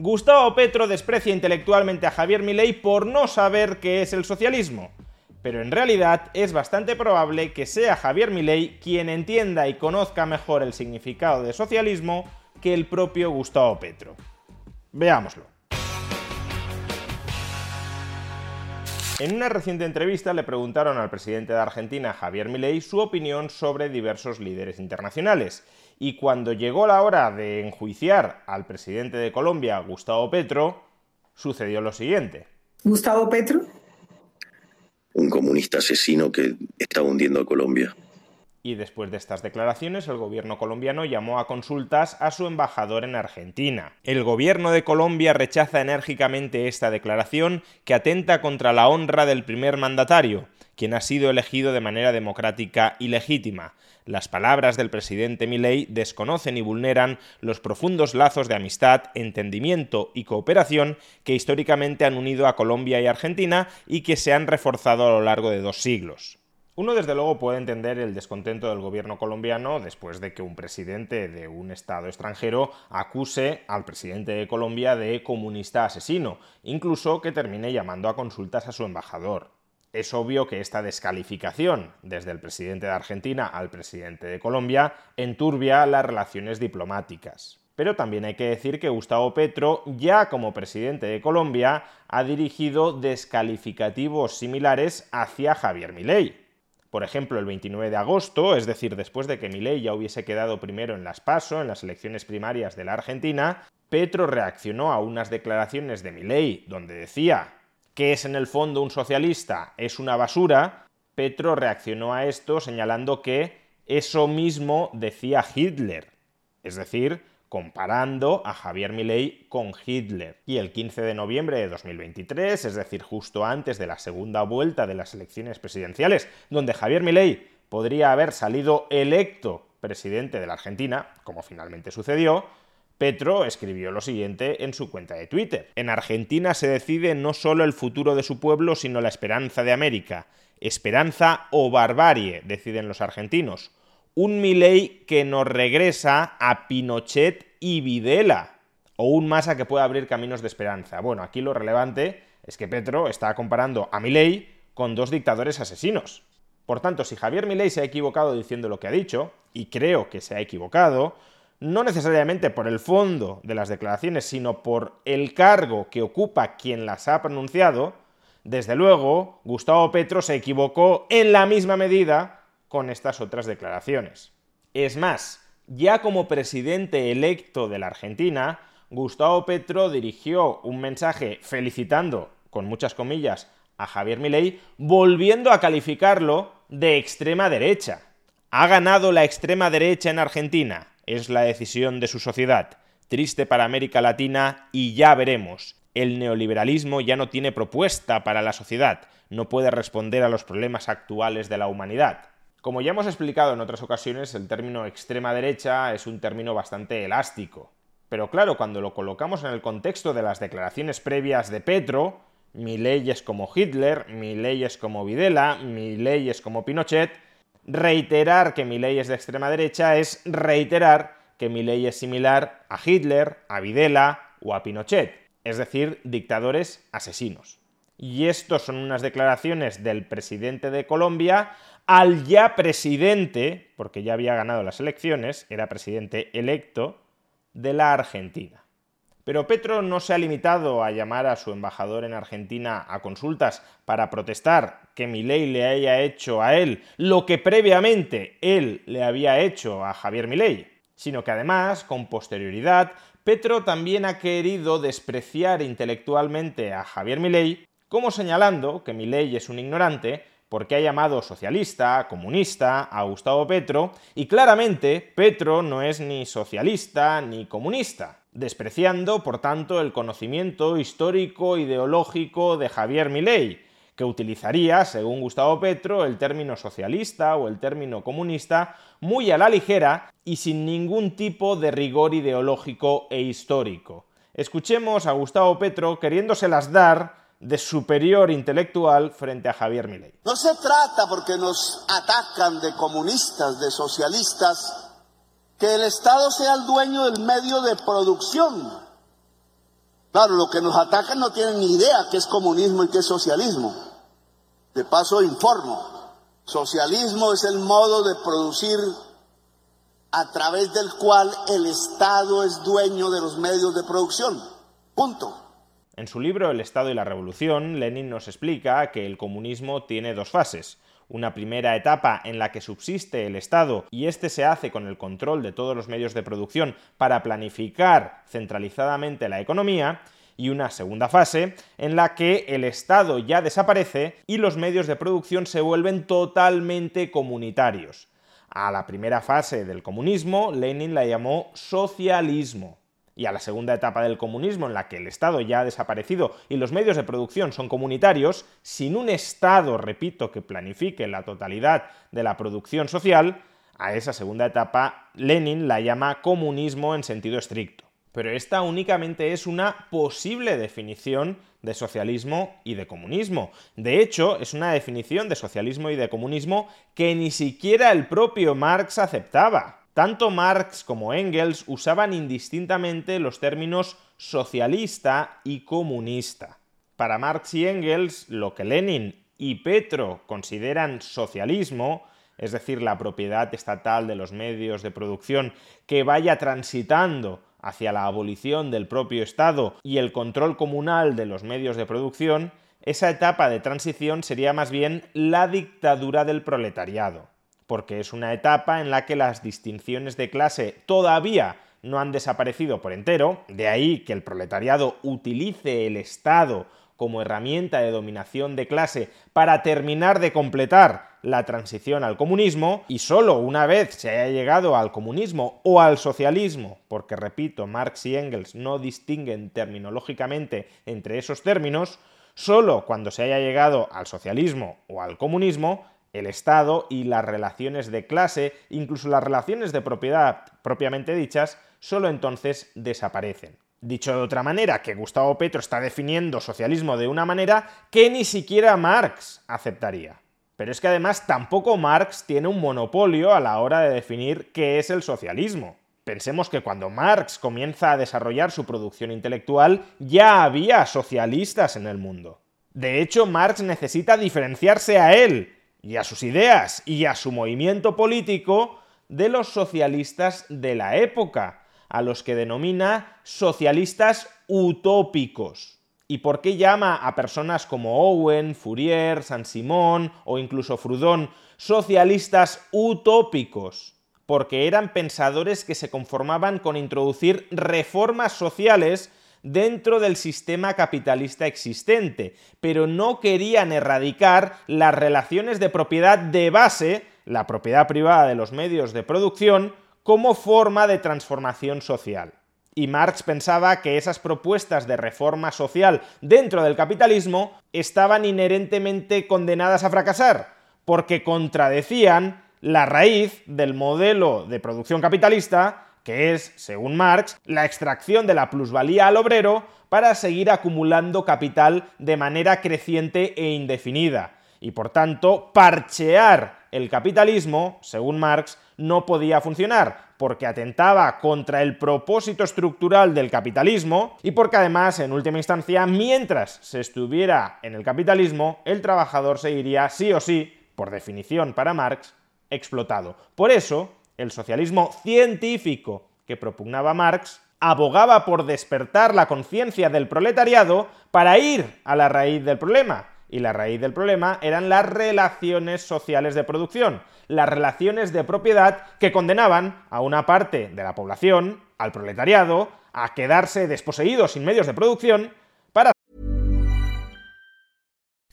Gustavo Petro desprecia intelectualmente a Javier Milei por no saber qué es el socialismo. Pero en realidad es bastante probable que sea Javier Milei quien entienda y conozca mejor el significado de socialismo que el propio Gustavo Petro. Veámoslo. En una reciente entrevista le preguntaron al presidente de Argentina, Javier Milei, su opinión sobre diversos líderes internacionales. Y cuando llegó la hora de enjuiciar al presidente de Colombia, Gustavo Petro, sucedió lo siguiente. Gustavo Petro. Un comunista asesino que está hundiendo a Colombia. Y después de estas declaraciones, el gobierno colombiano llamó a consultas a su embajador en Argentina. El gobierno de Colombia rechaza enérgicamente esta declaración que atenta contra la honra del primer mandatario, quien ha sido elegido de manera democrática y legítima. Las palabras del presidente Milei desconocen y vulneran los profundos lazos de amistad, entendimiento y cooperación que históricamente han unido a Colombia y Argentina y que se han reforzado a lo largo de dos siglos. Uno desde luego puede entender el descontento del gobierno colombiano después de que un presidente de un Estado extranjero acuse al presidente de Colombia de comunista asesino, incluso que termine llamando a consultas a su embajador. Es obvio que esta descalificación desde el presidente de Argentina al presidente de Colombia enturbia las relaciones diplomáticas. Pero también hay que decir que Gustavo Petro, ya como presidente de Colombia, ha dirigido descalificativos similares hacia Javier Milei. Por ejemplo, el 29 de agosto, es decir, después de que Milei ya hubiese quedado primero en las PASO, en las elecciones primarias de la Argentina, Petro reaccionó a unas declaraciones de Milei donde decía que es en el fondo un socialista, es una basura. Petro reaccionó a esto señalando que eso mismo decía Hitler, es decir, comparando a Javier Milei con Hitler. Y el 15 de noviembre de 2023, es decir, justo antes de la segunda vuelta de las elecciones presidenciales, donde Javier Milei podría haber salido electo presidente de la Argentina, como finalmente sucedió, Petro escribió lo siguiente en su cuenta de Twitter. En Argentina se decide no solo el futuro de su pueblo, sino la esperanza de América. Esperanza o barbarie, deciden los argentinos un Milei que nos regresa a Pinochet y Videla, o un Massa que pueda abrir caminos de esperanza. Bueno, aquí lo relevante es que Petro está comparando a Milei con dos dictadores asesinos. Por tanto, si Javier Milei se ha equivocado diciendo lo que ha dicho, y creo que se ha equivocado, no necesariamente por el fondo de las declaraciones, sino por el cargo que ocupa quien las ha pronunciado, desde luego, Gustavo Petro se equivocó en la misma medida con estas otras declaraciones. Es más, ya como presidente electo de la Argentina, Gustavo Petro dirigió un mensaje felicitando, con muchas comillas, a Javier Milei, volviendo a calificarlo de extrema derecha. ¿Ha ganado la extrema derecha en Argentina? Es la decisión de su sociedad. Triste para América Latina y ya veremos. El neoliberalismo ya no tiene propuesta para la sociedad, no puede responder a los problemas actuales de la humanidad. Como ya hemos explicado en otras ocasiones, el término extrema derecha es un término bastante elástico. Pero claro, cuando lo colocamos en el contexto de las declaraciones previas de Petro, mi ley es como Hitler, mi ley es como Videla, mi ley es como Pinochet, reiterar que mi ley es de extrema derecha es reiterar que mi ley es similar a Hitler, a Videla o a Pinochet, es decir, dictadores asesinos. Y estos son unas declaraciones del presidente de Colombia al ya presidente, porque ya había ganado las elecciones, era presidente electo, de la Argentina. Pero Petro no se ha limitado a llamar a su embajador en Argentina a consultas para protestar que Milei le haya hecho a él lo que previamente él le había hecho a Javier Milei, sino que además, con posterioridad, Petro también ha querido despreciar intelectualmente a Javier Milei, como señalando que Milei es un ignorante porque ha llamado socialista, comunista a Gustavo Petro, y claramente Petro no es ni socialista ni comunista, despreciando, por tanto, el conocimiento histórico ideológico de Javier Milei, que utilizaría, según Gustavo Petro, el término socialista o el término comunista muy a la ligera y sin ningún tipo de rigor ideológico e histórico. Escuchemos a Gustavo Petro queriéndoselas dar de superior intelectual frente a Javier Milei. No se trata porque nos atacan de comunistas, de socialistas, que el Estado sea el dueño del medio de producción. Claro, lo que nos atacan no tienen ni idea qué es comunismo y qué es socialismo. De paso informo, socialismo es el modo de producir a través del cual el Estado es dueño de los medios de producción. Punto. En su libro El Estado y la Revolución, Lenin nos explica que el comunismo tiene dos fases. Una primera etapa en la que subsiste el Estado y este se hace con el control de todos los medios de producción para planificar centralizadamente la economía, y una segunda fase en la que el Estado ya desaparece y los medios de producción se vuelven totalmente comunitarios. A la primera fase del comunismo, Lenin la llamó socialismo. Y a la segunda etapa del comunismo, en la que el Estado ya ha desaparecido y los medios de producción son comunitarios, sin un Estado, repito, que planifique la totalidad de la producción social, a esa segunda etapa Lenin la llama comunismo en sentido estricto pero esta únicamente es una posible definición de socialismo y de comunismo. De hecho, es una definición de socialismo y de comunismo que ni siquiera el propio Marx aceptaba. Tanto Marx como Engels usaban indistintamente los términos socialista y comunista. Para Marx y Engels, lo que Lenin y Petro consideran socialismo es decir, la propiedad estatal de los medios de producción que vaya transitando hacia la abolición del propio Estado y el control comunal de los medios de producción, esa etapa de transición sería más bien la dictadura del proletariado, porque es una etapa en la que las distinciones de clase todavía no han desaparecido por entero, de ahí que el proletariado utilice el Estado como herramienta de dominación de clase para terminar de completar la transición al comunismo y solo una vez se haya llegado al comunismo o al socialismo, porque repito, Marx y Engels no distinguen terminológicamente entre esos términos, solo cuando se haya llegado al socialismo o al comunismo, el Estado y las relaciones de clase, incluso las relaciones de propiedad propiamente dichas, solo entonces desaparecen. Dicho de otra manera, que Gustavo Petro está definiendo socialismo de una manera que ni siquiera Marx aceptaría. Pero es que además tampoco Marx tiene un monopolio a la hora de definir qué es el socialismo. Pensemos que cuando Marx comienza a desarrollar su producción intelectual ya había socialistas en el mundo. De hecho, Marx necesita diferenciarse a él y a sus ideas y a su movimiento político de los socialistas de la época, a los que denomina socialistas utópicos. ¿Y por qué llama a personas como Owen, Fourier, Saint-Simon o incluso Proudhon socialistas utópicos? Porque eran pensadores que se conformaban con introducir reformas sociales dentro del sistema capitalista existente, pero no querían erradicar las relaciones de propiedad de base, la propiedad privada de los medios de producción, como forma de transformación social. Y Marx pensaba que esas propuestas de reforma social dentro del capitalismo estaban inherentemente condenadas a fracasar, porque contradecían la raíz del modelo de producción capitalista, que es, según Marx, la extracción de la plusvalía al obrero para seguir acumulando capital de manera creciente e indefinida, y por tanto parchear el capitalismo, según Marx, no podía funcionar, porque atentaba contra el propósito estructural del capitalismo y porque además, en última instancia, mientras se estuviera en el capitalismo, el trabajador seguiría sí o sí, por definición para Marx, explotado. Por eso, el socialismo científico que propugnaba Marx abogaba por despertar la conciencia del proletariado para ir a la raíz del problema, y la raíz del problema eran las relaciones sociales de producción, las relaciones de propiedad que condenaban a una parte de la población, al proletariado, a quedarse desposeídos sin medios de producción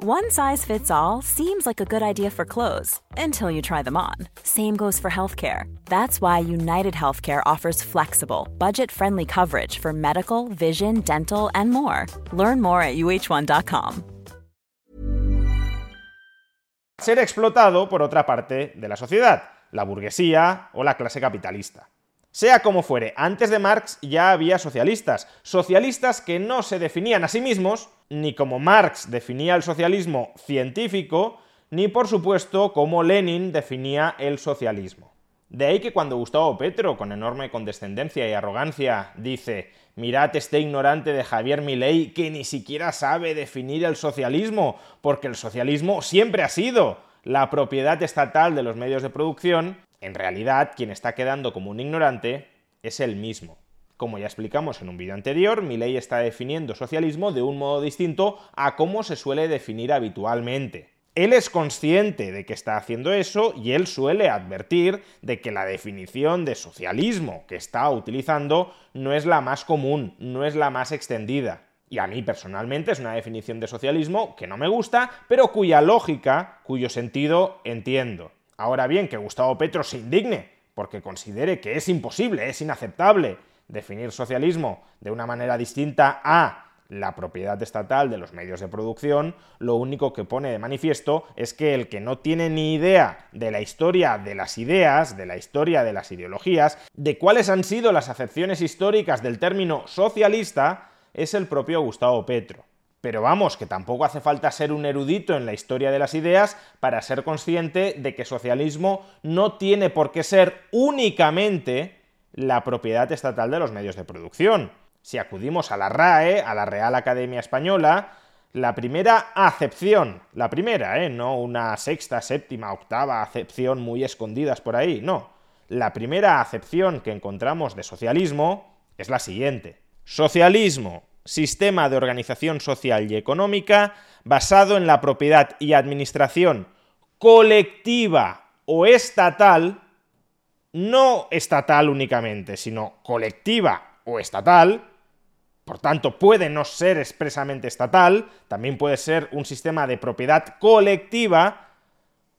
One size fits all seems like a good idea for clothes until you try them on. Same goes for healthcare. That's why United Healthcare offers flexible, budget friendly coverage for medical, vision, dental, and more. Learn more at uh1.com. Ser explotado por otra parte de la sociedad, la burguesía o la clase capitalista. Sea como fuere, antes de Marx ya había socialistas, socialistas que no se definían a sí mismos, ni como Marx definía el socialismo científico, ni por supuesto como Lenin definía el socialismo. De ahí que cuando Gustavo Petro, con enorme condescendencia y arrogancia, dice mirad este ignorante de Javier Milei que ni siquiera sabe definir el socialismo, porque el socialismo siempre ha sido la propiedad estatal de los medios de producción, en realidad, quien está quedando como un ignorante es él mismo. Como ya explicamos en un vídeo anterior, Milley está definiendo socialismo de un modo distinto a cómo se suele definir habitualmente. Él es consciente de que está haciendo eso y él suele advertir de que la definición de socialismo que está utilizando no es la más común, no es la más extendida. Y a mí personalmente es una definición de socialismo que no me gusta, pero cuya lógica, cuyo sentido entiendo. Ahora bien, que Gustavo Petro se indigne porque considere que es imposible, es inaceptable definir socialismo de una manera distinta a la propiedad estatal de los medios de producción, lo único que pone de manifiesto es que el que no tiene ni idea de la historia de las ideas, de la historia de las ideologías, de cuáles han sido las acepciones históricas del término socialista, es el propio Gustavo Petro. Pero vamos, que tampoco hace falta ser un erudito en la historia de las ideas para ser consciente de que socialismo no tiene por qué ser únicamente la propiedad estatal de los medios de producción. Si acudimos a la RAE, a la Real Academia Española, la primera acepción, la primera, ¿eh? no una sexta, séptima, octava acepción muy escondidas por ahí, no. La primera acepción que encontramos de socialismo es la siguiente. Socialismo sistema de organización social y económica basado en la propiedad y administración colectiva o estatal, no estatal únicamente, sino colectiva o estatal, por tanto puede no ser expresamente estatal, también puede ser un sistema de propiedad colectiva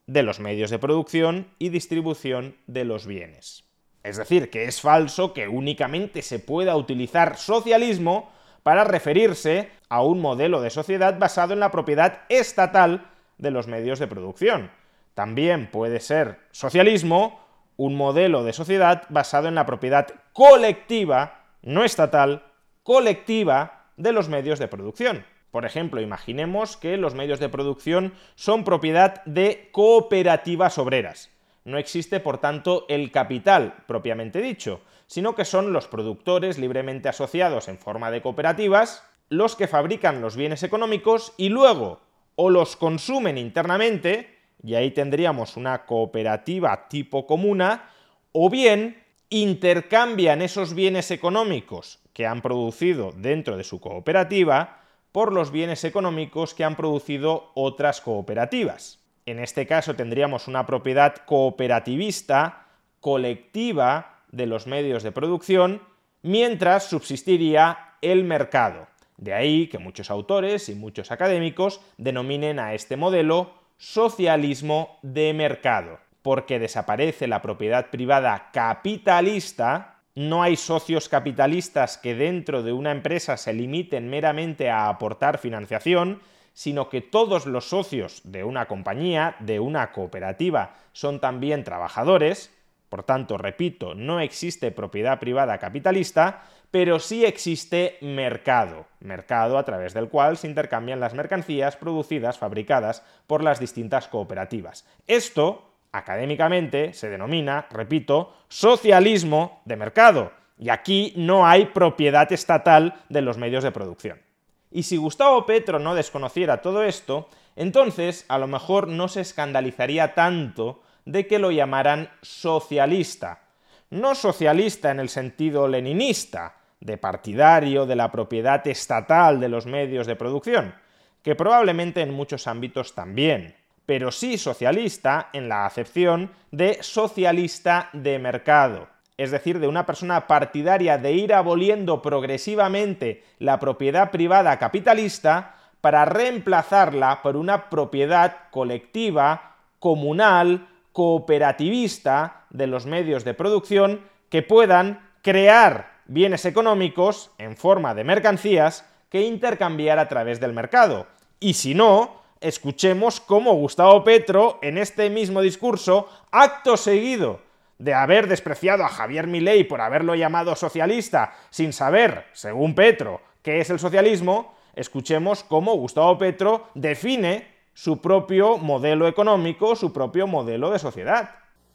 de los medios de producción y distribución de los bienes. Es decir, que es falso que únicamente se pueda utilizar socialismo para referirse a un modelo de sociedad basado en la propiedad estatal de los medios de producción. También puede ser socialismo un modelo de sociedad basado en la propiedad colectiva, no estatal, colectiva de los medios de producción. Por ejemplo, imaginemos que los medios de producción son propiedad de cooperativas obreras. No existe, por tanto, el capital propiamente dicho, sino que son los productores libremente asociados en forma de cooperativas los que fabrican los bienes económicos y luego o los consumen internamente, y ahí tendríamos una cooperativa tipo comuna, o bien intercambian esos bienes económicos que han producido dentro de su cooperativa por los bienes económicos que han producido otras cooperativas. En este caso tendríamos una propiedad cooperativista, colectiva, de los medios de producción, mientras subsistiría el mercado. De ahí que muchos autores y muchos académicos denominen a este modelo socialismo de mercado, porque desaparece la propiedad privada capitalista, no hay socios capitalistas que dentro de una empresa se limiten meramente a aportar financiación, sino que todos los socios de una compañía, de una cooperativa, son también trabajadores, por tanto, repito, no existe propiedad privada capitalista, pero sí existe mercado, mercado a través del cual se intercambian las mercancías producidas, fabricadas por las distintas cooperativas. Esto, académicamente, se denomina, repito, socialismo de mercado, y aquí no hay propiedad estatal de los medios de producción. Y si Gustavo Petro no desconociera todo esto, entonces a lo mejor no se escandalizaría tanto de que lo llamaran socialista. No socialista en el sentido leninista, de partidario de la propiedad estatal de los medios de producción, que probablemente en muchos ámbitos también, pero sí socialista en la acepción de socialista de mercado, es decir, de una persona partidaria de ir aboliendo progresivamente la propiedad privada capitalista para reemplazarla por una propiedad colectiva, comunal, cooperativista de los medios de producción que puedan crear bienes económicos en forma de mercancías que intercambiar a través del mercado. Y si no, escuchemos cómo Gustavo Petro, en este mismo discurso, acto seguido de haber despreciado a Javier Milei por haberlo llamado socialista sin saber, según Petro, qué es el socialismo, escuchemos cómo Gustavo Petro define su propio modelo económico, su propio modelo de sociedad.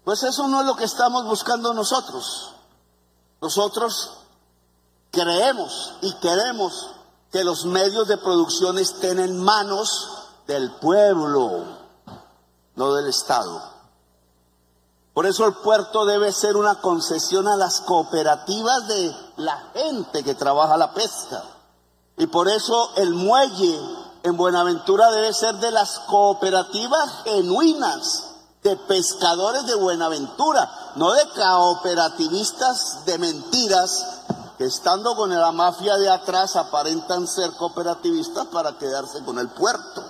Pues eso no es lo que estamos buscando nosotros. Nosotros creemos y queremos que los medios de producción estén en manos del pueblo, no del Estado. Por eso el puerto debe ser una concesión a las cooperativas de la gente que trabaja la pesca. Y por eso el muelle en Buenaventura debe ser de las cooperativas genuinas de pescadores de Buenaventura, no de cooperativistas de mentiras que estando con la mafia de atrás aparentan ser cooperativistas para quedarse con el puerto.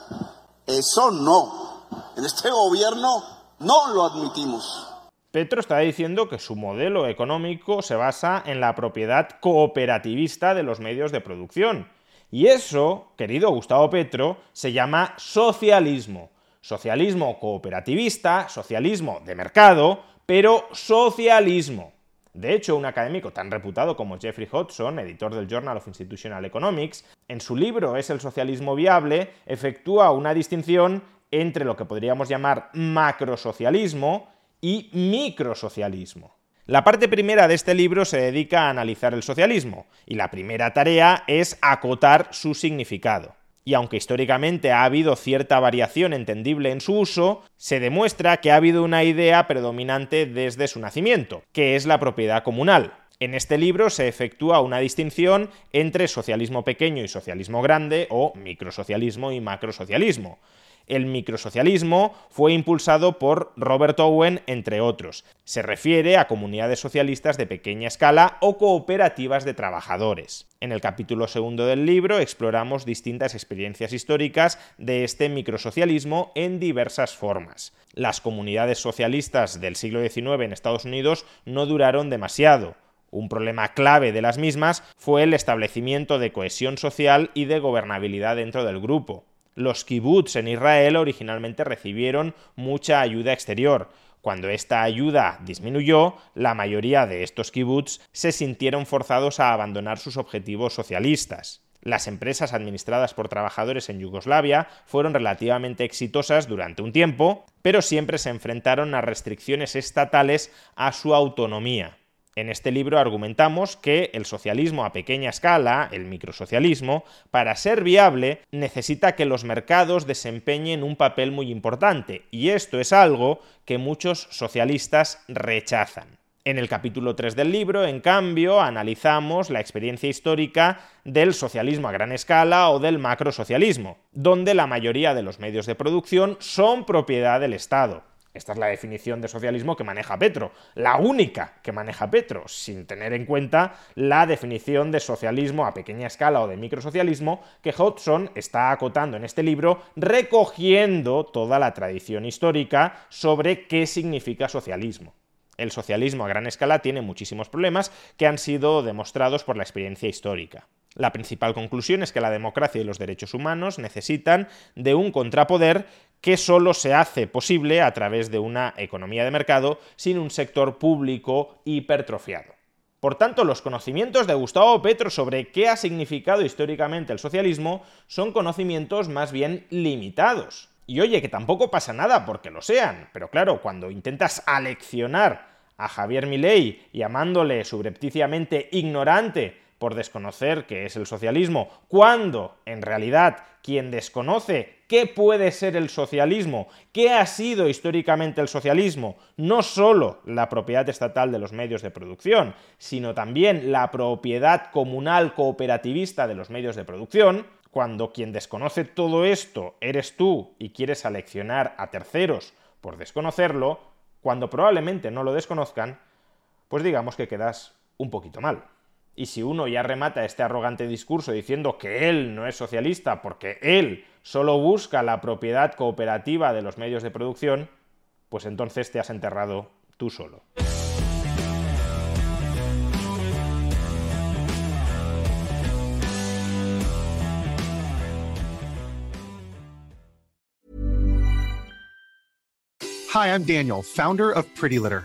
Eso no. En este gobierno no lo admitimos. Petro está diciendo que su modelo económico se basa en la propiedad cooperativista de los medios de producción. Y eso, querido Gustavo Petro, se llama socialismo. Socialismo cooperativista, socialismo de mercado, pero socialismo. De hecho, un académico tan reputado como Jeffrey Hodgson, editor del Journal of Institutional Economics, en su libro Es el socialismo viable, efectúa una distinción entre lo que podríamos llamar macrosocialismo y microsocialismo. La parte primera de este libro se dedica a analizar el socialismo, y la primera tarea es acotar su significado y aunque históricamente ha habido cierta variación entendible en su uso, se demuestra que ha habido una idea predominante desde su nacimiento, que es la propiedad comunal. En este libro se efectúa una distinción entre socialismo pequeño y socialismo grande, o microsocialismo y macrosocialismo. El microsocialismo fue impulsado por Robert Owen, entre otros. Se refiere a comunidades socialistas de pequeña escala o cooperativas de trabajadores. En el capítulo segundo del libro exploramos distintas experiencias históricas de este microsocialismo en diversas formas. Las comunidades socialistas del siglo XIX en Estados Unidos no duraron demasiado. Un problema clave de las mismas fue el establecimiento de cohesión social y de gobernabilidad dentro del grupo. Los kibbutz en Israel originalmente recibieron mucha ayuda exterior. Cuando esta ayuda disminuyó, la mayoría de estos kibbutz se sintieron forzados a abandonar sus objetivos socialistas. Las empresas administradas por trabajadores en Yugoslavia fueron relativamente exitosas durante un tiempo, pero siempre se enfrentaron a restricciones estatales a su autonomía. En este libro argumentamos que el socialismo a pequeña escala, el microsocialismo, para ser viable necesita que los mercados desempeñen un papel muy importante, y esto es algo que muchos socialistas rechazan. En el capítulo 3 del libro, en cambio, analizamos la experiencia histórica del socialismo a gran escala o del macrosocialismo, donde la mayoría de los medios de producción son propiedad del Estado. Esta es la definición de socialismo que maneja Petro, la única que maneja Petro, sin tener en cuenta la definición de socialismo a pequeña escala o de microsocialismo que Hodgson está acotando en este libro, recogiendo toda la tradición histórica sobre qué significa socialismo. El socialismo a gran escala tiene muchísimos problemas que han sido demostrados por la experiencia histórica. La principal conclusión es que la democracia y los derechos humanos necesitan de un contrapoder que solo se hace posible a través de una economía de mercado sin un sector público hipertrofiado. Por tanto, los conocimientos de Gustavo Petro sobre qué ha significado históricamente el socialismo son conocimientos más bien limitados. Y oye, que tampoco pasa nada porque lo sean, pero claro, cuando intentas aleccionar a Javier Milei llamándole subrepticiamente ignorante por desconocer qué es el socialismo, cuando en realidad quien desconoce qué puede ser el socialismo, qué ha sido históricamente el socialismo, no solo la propiedad estatal de los medios de producción, sino también la propiedad comunal cooperativista de los medios de producción, cuando quien desconoce todo esto eres tú y quieres aleccionar a terceros por desconocerlo, cuando probablemente no lo desconozcan, pues digamos que quedas un poquito mal. Y si uno ya remata este arrogante discurso diciendo que él no es socialista porque él solo busca la propiedad cooperativa de los medios de producción, pues entonces te has enterrado tú solo. Hi, I'm Daniel, founder of Pretty Litter.